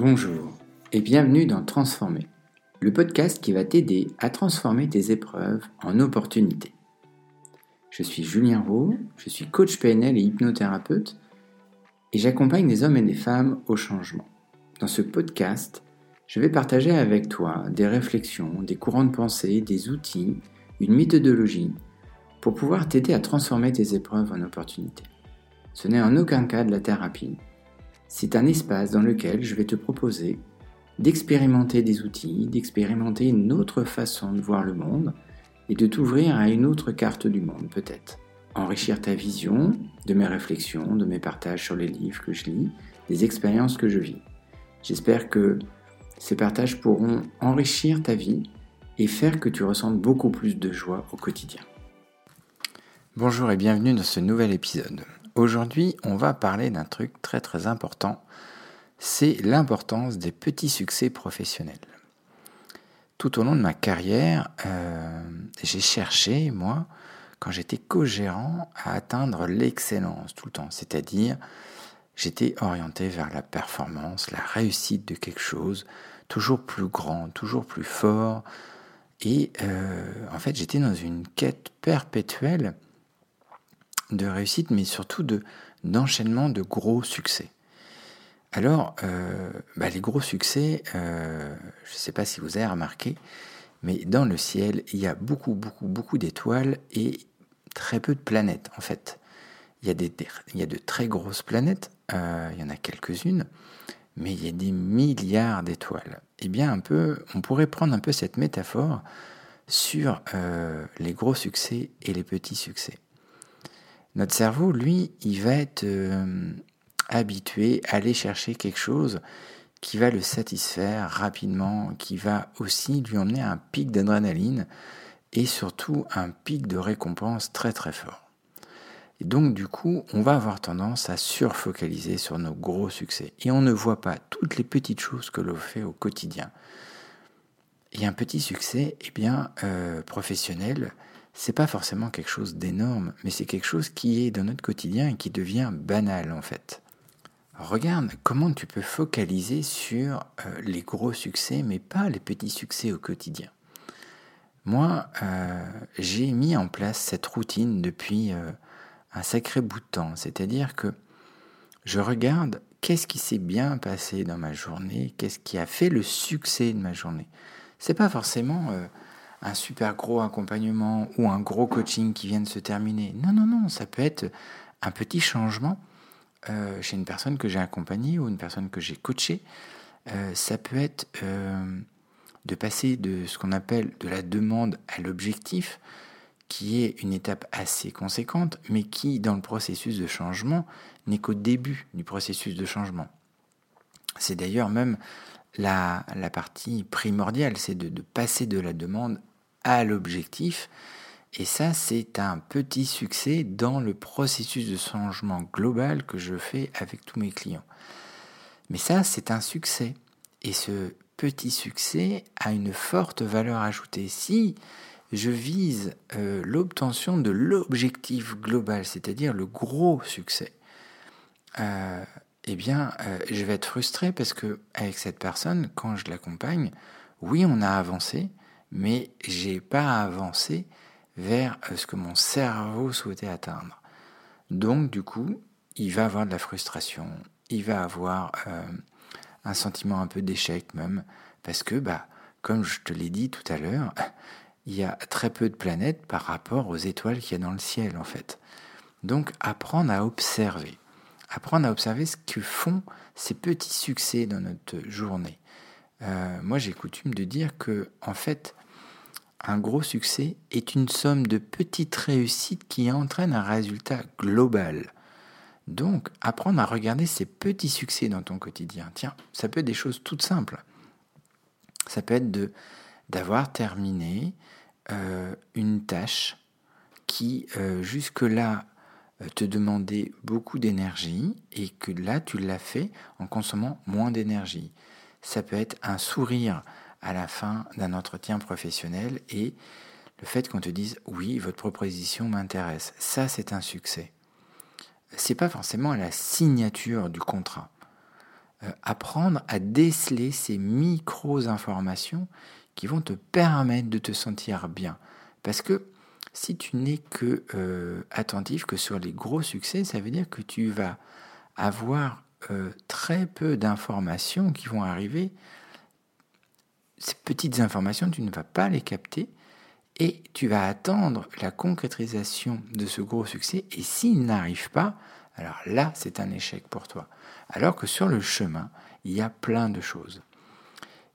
Bonjour et bienvenue dans Transformer, le podcast qui va t'aider à transformer tes épreuves en opportunités. Je suis Julien Roux, je suis coach PNL et hypnothérapeute et j'accompagne des hommes et des femmes au changement. Dans ce podcast, je vais partager avec toi des réflexions, des courants de pensée, des outils, une méthodologie pour pouvoir t'aider à transformer tes épreuves en opportunités. Ce n'est en aucun cas de la thérapie. C'est un espace dans lequel je vais te proposer d'expérimenter des outils, d'expérimenter une autre façon de voir le monde et de t'ouvrir à une autre carte du monde peut-être. Enrichir ta vision de mes réflexions, de mes partages sur les livres que je lis, des expériences que je vis. J'espère que ces partages pourront enrichir ta vie et faire que tu ressentes beaucoup plus de joie au quotidien. Bonjour et bienvenue dans ce nouvel épisode. Aujourd'hui, on va parler d'un truc très très important, c'est l'importance des petits succès professionnels. Tout au long de ma carrière, euh, j'ai cherché, moi, quand j'étais co-gérant, à atteindre l'excellence tout le temps, c'est-à-dire j'étais orienté vers la performance, la réussite de quelque chose, toujours plus grand, toujours plus fort, et euh, en fait j'étais dans une quête perpétuelle de réussite, mais surtout de d'enchaînement de gros succès. Alors, euh, bah, les gros succès, euh, je ne sais pas si vous avez remarqué, mais dans le ciel, il y a beaucoup, beaucoup, beaucoup d'étoiles et très peu de planètes, en fait. Il y a, des, il y a de très grosses planètes, euh, il y en a quelques-unes, mais il y a des milliards d'étoiles. Eh bien, un peu, on pourrait prendre un peu cette métaphore sur les gros succès et les petits succès. Notre cerveau, lui, il va être euh, habitué à aller chercher quelque chose qui va le satisfaire rapidement, qui va aussi lui emmener un pic d'adrénaline et surtout un pic de récompense très très fort. Et donc du coup, on va avoir tendance à surfocaliser sur nos gros succès et on ne voit pas toutes les petites choses que l'on fait au quotidien. Et un petit succès, eh bien, euh, professionnel, c'est pas forcément quelque chose d'énorme, mais c'est quelque chose qui est dans notre quotidien et qui devient banal en fait. Regarde comment tu peux focaliser sur euh, les gros succès, mais pas les petits succès au quotidien. Moi, euh, j'ai mis en place cette routine depuis euh, un sacré bout de temps, c'est-à-dire que je regarde qu'est-ce qui s'est bien passé dans ma journée, qu'est-ce qui a fait le succès de ma journée. C'est pas forcément un super gros accompagnement ou un gros coaching qui vient de se terminer. Non, non, non, ça peut être un petit changement euh, chez une personne que j'ai accompagnée ou une personne que j'ai coachée. Euh, ça peut être euh, de passer de ce qu'on appelle de la demande à l'objectif, qui est une étape assez conséquente, mais qui, dans le processus de changement, n'est qu'au début du processus de changement. C'est d'ailleurs même la, la, partie primordiale, c'est de, de, passer de la demande à l'objectif. Et ça, c'est un petit succès dans le processus de changement global que je fais avec tous mes clients. Mais ça, c'est un succès. Et ce petit succès a une forte valeur ajoutée. Si je vise euh, l'obtention de l'objectif global, c'est-à-dire le gros succès, euh, eh bien, euh, je vais être frustré parce que avec cette personne, quand je l'accompagne, oui, on a avancé, mais j'ai pas avancé vers euh, ce que mon cerveau souhaitait atteindre. Donc, du coup, il va avoir de la frustration, il va avoir euh, un sentiment un peu d'échec même, parce que, bah, comme je te l'ai dit tout à l'heure, il y a très peu de planètes par rapport aux étoiles qu'il y a dans le ciel, en fait. Donc, apprendre à observer. Apprendre à observer ce que font ces petits succès dans notre journée. Euh, moi, j'ai coutume de dire que, en fait, un gros succès est une somme de petites réussites qui entraînent un résultat global. Donc, apprendre à regarder ces petits succès dans ton quotidien. Tiens, ça peut être des choses toutes simples. Ça peut être d'avoir terminé euh, une tâche qui euh, jusque-là euh, te demandait beaucoup d'énergie et que là tu l'as fait en consommant moins d'énergie. Ça peut être un sourire à la fin d'un entretien professionnel et le fait qu'on te dise oui, votre proposition m'intéresse. Ça, c'est un succès. C'est pas forcément la signature du contrat. euh, apprendre à déceler ces micro-informations qui vont te permettre de te sentir bien. Parce que si tu n'es que euh, attentif que sur les gros succès, ça veut dire que tu vas avoir euh, très peu d'informations qui vont arriver. Ces petites informations, tu ne vas pas les capter et tu vas attendre la concrétisation de ce gros succès. Et s'il n'arrive pas, alors là, c'est un échec pour toi. Alors que sur le chemin, il y a plein de choses.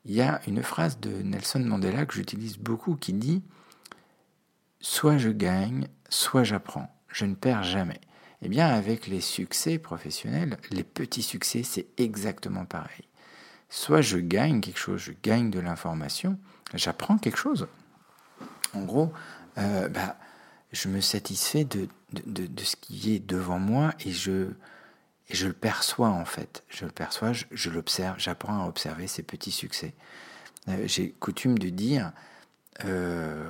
Il y a une phrase de Nelson Mandela que j'utilise beaucoup qui dit Soit je gagne, soit j'apprends. Je ne perds jamais. Eh bien, avec les succès professionnels, les petits succès, c'est exactement pareil. Soit je gagne quelque chose, je gagne de l'information, j'apprends quelque chose. En gros, euh, bah, je me satisfais de, ce qui est devant moi et je, le perçois en fait. Je le perçois, je, l'observe, j'apprends à observer ces petits succès. Euh, j'ai coutume de dire euh,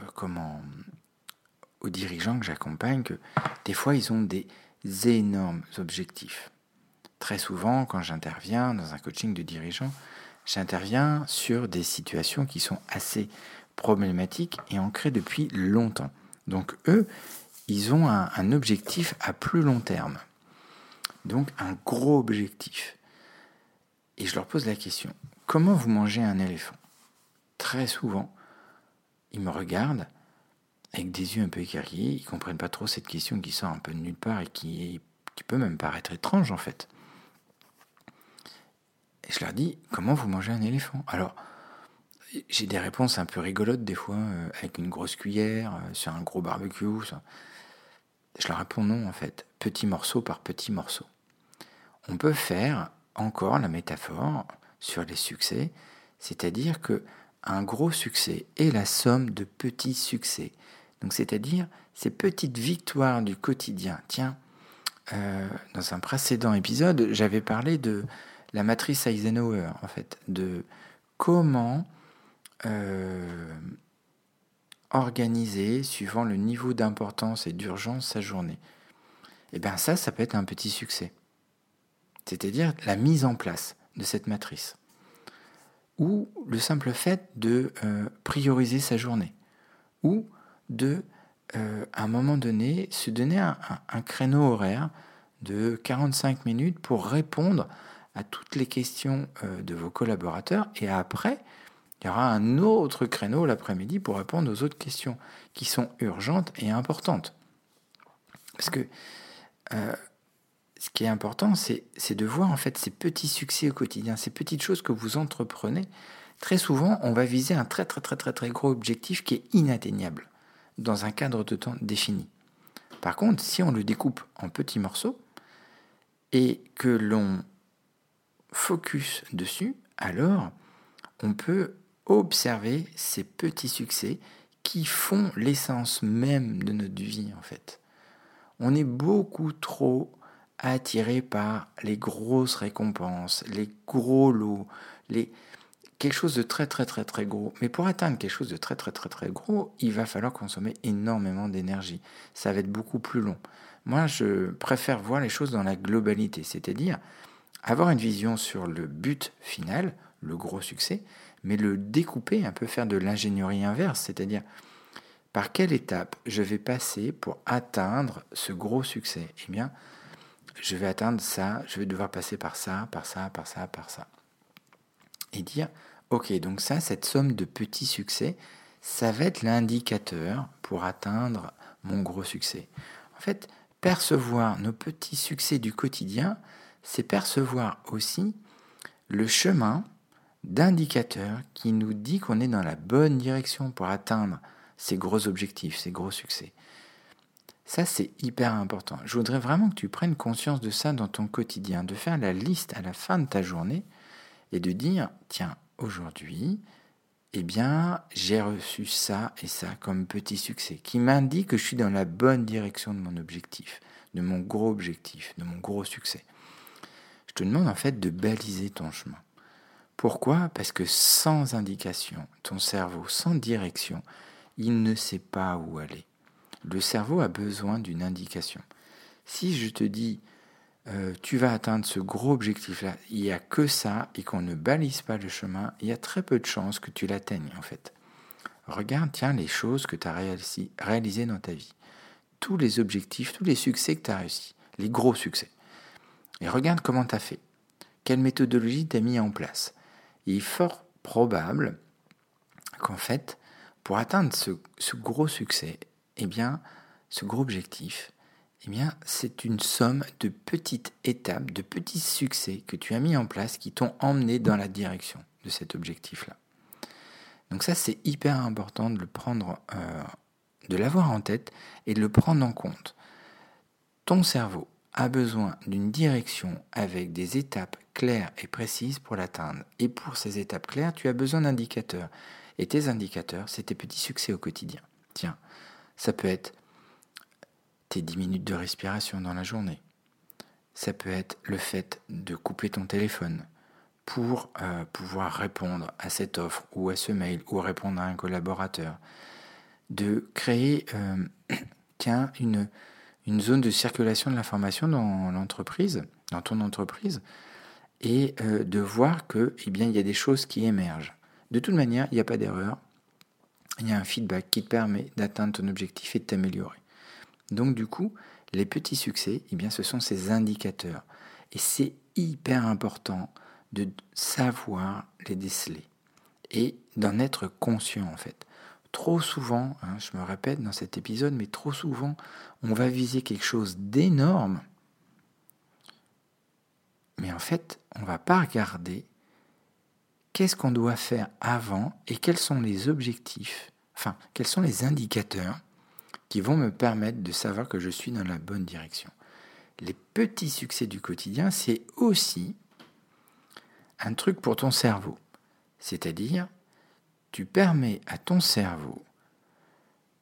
aux dirigeants que j'accompagne que des fois ils ont des énormes objectifs. Très souvent, quand j'interviens dans un coaching de dirigeants, j'interviens sur des situations qui sont assez problématiques et ancrées depuis longtemps. Donc eux, ils ont un, objectif à plus long terme. Donc un gros objectif. Et je leur pose la question, comment vous mangez un éléphant? Très souvent, ils me regardent avec des yeux un peu écarquillés, ils comprennent pas trop cette question qui sort un peu de nulle part et qui, qui peut même paraître étrange en fait. Et je leur dis, comment vous mangez un éléphant? Alors, j'ai des réponses un peu rigolotes des fois, euh, avec une grosse cuillère, euh, sur un gros barbecue. Je leur réponds non en fait, petit morceau par petit morceau. On peut faire encore la métaphore sur les succès, c'est-à-dire que un gros succès est la somme de petits succès. Donc c'est-à-dire ces petites victoires du quotidien. Tiens, euh, dans un précédent épisode, j'avais parlé de la matrice Eisenhower, en fait, de comment euh, organiser, suivant le niveau d'importance et d'urgence, sa journée. Et eh bien ça, ça peut être un petit succès. C'est-à-dire la mise en place de cette matrice. Ou le simple fait de euh, prioriser sa journée. Ou de, euh, à un moment donné, se donner un, créneau horaire de 45 minutes pour répondre à toutes les questions euh, de vos collaborateurs. Et après, il y aura un autre créneau l'après-midi pour répondre aux autres questions qui sont urgentes et importantes. Parce que euh, ce qui est important, c'est de voir en fait ces petits succès au quotidien, ces petites choses que vous entreprenez. Très souvent, on va viser un très très très très très gros objectif qui est inatteignable dans un cadre de temps défini. Par contre, si on le découpe en petits morceaux et que l'on focus dessus, alors on peut observer ces petits succès qui font l'essence même de notre vie en fait. On est beaucoup trop attiré par les grosses récompenses, les gros lots, les, quelque chose de très très très très gros. Mais pour atteindre quelque chose de très très très très gros, il va falloir consommer énormément d'énergie. Ça va être beaucoup plus long. Moi, je préfère voir les choses dans la globalité, c'est-à-dire avoir une vision sur le but final, le gros succès, mais le découper, un peu faire de l'ingénierie inverse, c'est-à-dire par quelle étape je vais passer pour atteindre ce gros succès? Eh bien, je vais atteindre ça, je vais devoir passer par ça, par ça, par ça, par ça. Et dire, Ok, donc ça, cette somme de petits succès, ça va être l'indicateur pour atteindre mon gros succès. En fait, percevoir nos petits succès du quotidien, c'est percevoir aussi le chemin d'indicateur qui nous dit qu'on est dans la bonne direction pour atteindre ces gros objectifs, ces gros succès. Ça, c'est hyper important. Je voudrais vraiment que tu prennes conscience de ça dans ton quotidien, de faire la liste à la fin de ta journée et de dire, tiens, aujourd'hui, eh bien, j'ai reçu ça et ça comme petit succès, qui m'indique que je suis dans la bonne direction de mon objectif, de mon gros objectif, de mon gros succès. Je te demande en fait de baliser ton chemin. Pourquoi? Parce que sans indication, ton cerveau, sans direction, il ne sait pas où aller. Le cerveau a besoin d'une indication. Si je te dis, euh, tu vas atteindre ce gros objectif-là. Il n'y a que ça et qu'on ne balise pas le chemin, il y a très peu de chances que tu l'atteignes en fait. Regarde, tiens, les choses que tu as réalisées dans ta vie. Tous les objectifs, tous les succès que tu as réussi, les gros succès. Et regarde comment tu as fait. Quelle méthodologie tu as mis en place. Il est fort probable qu'en fait, pour atteindre ce, gros succès, eh bien, ce gros objectif, eh bien, c'est une somme de petites étapes, de petits succès que tu as mis en place qui t'ont emmené dans la direction de cet objectif-là. Donc ça, c'est hyper important de le prendre, euh, de l'avoir en tête et de le prendre en compte. Ton cerveau a besoin d'une direction avec des étapes claires et précises pour l'atteindre. Et pour ces étapes claires, tu as besoin d'indicateurs. Et tes indicateurs, c'est tes petits succès au quotidien. Tiens, ça peut être tes 10 minutes de respiration dans la journée. Ça peut être le fait de couper ton téléphone pour euh, pouvoir répondre à cette offre ou à ce mail ou répondre à un collaborateur. De créer euh, tiens, une, une zone de circulation de l'information dans l'entreprise, dans ton entreprise, et euh, de voir que, eh bien, il y a des choses qui émergent. De toute manière, il n'y a pas d'erreur. Il y a un feedback qui te permet d'atteindre ton objectif et de t'améliorer. Donc du coup, les petits succès, eh bien, ce sont ces indicateurs. Et c'est hyper important de savoir les déceler et d'en être conscient en fait. Trop souvent, hein, je me répète dans cet épisode, mais trop souvent, on va viser quelque chose d'énorme, mais en fait, on ne va pas regarder qu'est-ce qu'on doit faire avant et quels sont les objectifs, enfin, quels sont les indicateurs qui vont me permettre de savoir que je suis dans la bonne direction. Les petits succès du quotidien, c'est aussi un truc pour ton cerveau. C'est-à-dire, tu permets à ton cerveau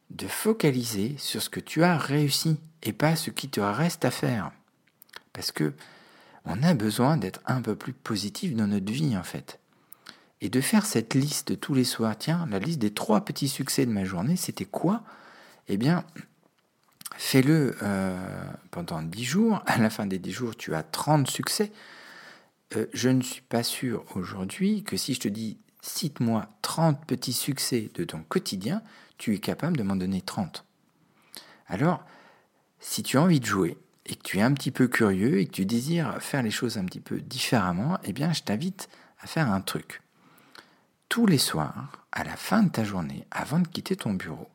de focaliser sur ce que tu as réussi et pas ce qui te reste à faire. Parce que on a besoin d'être un peu plus positif dans notre vie en fait. Et de faire cette liste tous les soirs. Tiens, la liste des trois petits succès de ma journée, c'était quoi? Eh bien, fais-le euh, pendant dix jours. À la fin des dix jours, tu as 30 succès. Euh, je ne suis pas sûr aujourd'hui que si je te dis cite-moi 30 petits succès de ton quotidien, tu es capable de m'en donner 30. Alors, si tu as envie de jouer et que tu es un petit peu curieux et que tu désires faire les choses un petit peu différemment, eh bien, je t'invite à faire un truc. Tous les soirs, à la fin de ta journée, avant de quitter ton bureau,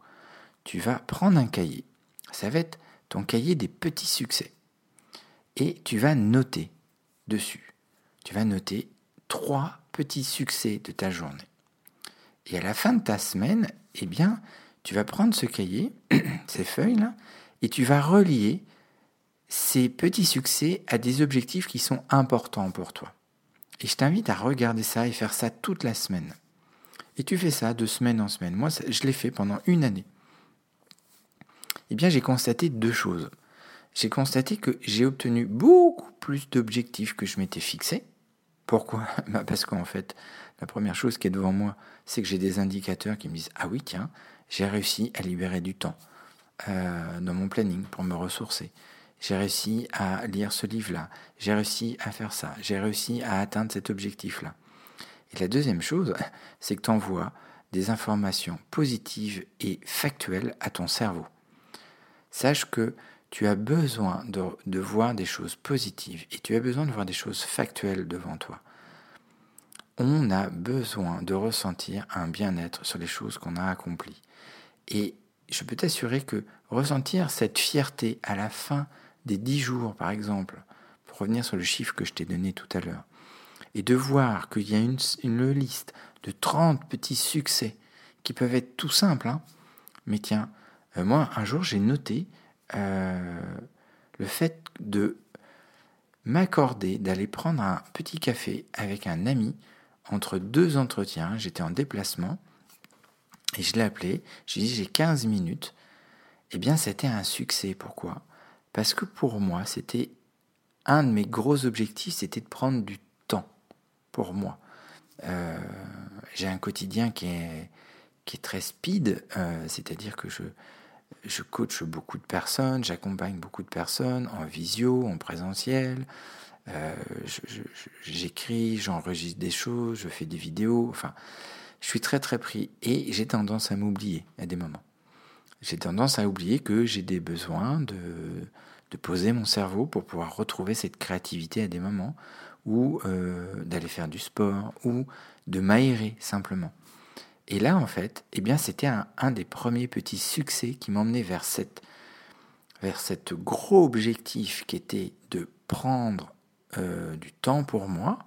tu vas prendre un cahier. Ça va être ton cahier des petits succès. Et tu vas noter dessus tu vas noter trois petits succès de ta journée. Et à la fin de ta semaine, eh bien, tu vas prendre ce cahier, ces feuilles-là, et tu vas relier ces petits succès à des objectifs qui sont importants pour toi. Et je t'invite à regarder ça et faire ça toute la semaine. Et tu fais ça de semaine en semaine. Moi, je l'ai fait pendant une année. Eh bien, j'ai constaté deux choses. J'ai constaté que j'ai obtenu beaucoup plus d'objectifs que je m'étais fixé. Pourquoi? Bah, Parce qu'en fait, la première chose qui est devant moi, c'est que j'ai des indicateurs qui me disent Ah oui, tiens, j'ai réussi à libérer du temps euh, dans mon planning pour me ressourcer. J'ai réussi à lire ce livre-là. J'ai réussi à faire ça. J'ai réussi à atteindre cet objectif-là. Et la deuxième chose, c'est que tu envoies des informations positives et factuelles à ton cerveau. Sache que tu as besoin de, voir des choses positives et tu as besoin de voir des choses factuelles devant toi. On a besoin de ressentir un bien-être sur les choses qu'on a accomplies. Et je peux t'assurer que ressentir cette fierté à la fin des dix jours, par exemple, pour revenir sur le chiffre que je t'ai donné tout à l'heure, et de voir qu'il y a une, liste de 30 petits succès qui peuvent être tout simples, hein. mais tiens, euh, moi, un jour, j'ai noté euh, le fait de m'accorder d'aller prendre un petit café avec un ami entre deux entretiens. J'étais en déplacement et je l'ai appelé. J'ai dit j'ai 15 minutes. Eh bien, c'était un succès. Pourquoi? Parce que pour moi, c'était un de mes gros objectifs, c'était de prendre du temps pour moi. Euh, j'ai un quotidien qui est, qui est très speed, euh, c'est-à-dire que je, je coach beaucoup de personnes, j'accompagne beaucoup de personnes en visio, en présentiel. Euh, j'écris, j'enregistre des choses, je fais des vidéos. Enfin, je suis très très pris et j'ai tendance à m'oublier à des moments. J'ai tendance à oublier que j'ai des besoins de, de poser mon cerveau pour pouvoir retrouver cette créativité à des moments ou euh, d'aller faire du sport ou de m'aérer simplement. Et là, en fait, eh bien, c'était un, des premiers petits succès qui m'emmenait vers cette, cet gros objectif qui était de prendre euh, du temps pour moi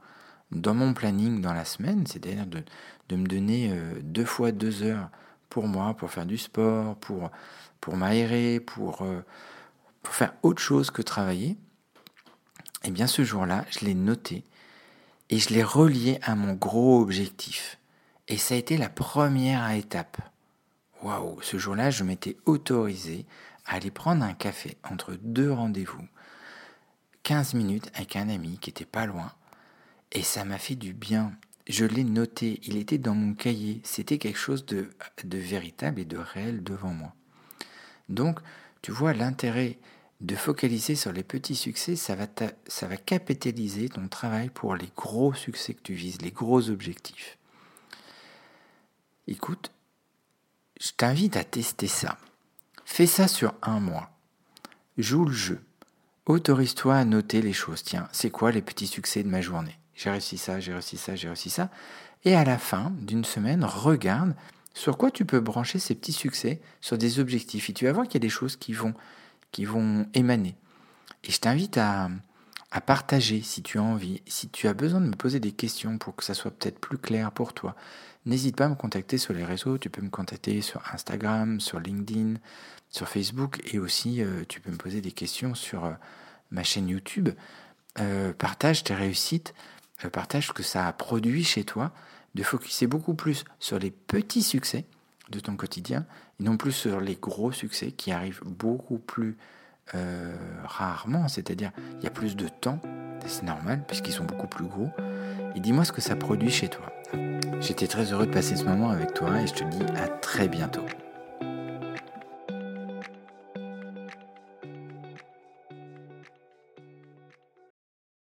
dans mon planning dans la semaine, c'est-à-dire de, de, me donner euh, deux fois deux heures pour moi, pour faire du sport, pour, pour m'aérer, pour, euh, pour faire autre chose que travailler. Eh bien, ce jour-là, je l'ai noté et je l'ai relié à mon gros objectif. Et ça a été la première étape. Waouh, ce jour-là, je m'étais autorisé à aller prendre un café entre deux rendez-vous, 15 minutes avec un ami qui était pas loin, et ça m'a fait du bien. Je l'ai noté, il était dans mon cahier, c'était quelque chose de, véritable et de réel devant moi. Donc, tu vois, l'intérêt de focaliser sur les petits succès, ça va capitaliser ton travail pour les gros succès que tu vises, les gros objectifs. Écoute, je t'invite à tester ça. Fais ça sur un mois. Joue le jeu. Autorise-toi à noter les choses. Tiens, c'est quoi les petits succès de ma journée? J'ai réussi ça, j'ai réussi ça, j'ai réussi ça. Et à la fin d'une semaine, regarde sur quoi tu peux brancher ces petits succès sur des objectifs. Et tu vas voir qu'il y a des choses qui vont, qui vont émaner. Et je t'invite à, à partager si tu as envie, si tu as besoin de me poser des questions pour que ça soit peut-être plus clair pour toi, n'hésite pas à me contacter sur les réseaux. Tu peux me contacter sur Instagram, sur LinkedIn, sur Facebook et aussi euh, tu peux me poser des questions sur euh, ma chaîne YouTube. Euh, partage tes réussites, partage ce que ça a produit chez toi, de focuser beaucoup plus sur les petits succès de ton quotidien et non plus sur les gros succès qui arrivent beaucoup plus rarement, c'est-à-dire il y a plus de temps, c'est normal puisqu'ils sont beaucoup plus gros, et dis-moi ce que ça produit chez toi. J'étais très heureux de passer ce moment avec toi et je te dis à très bientôt.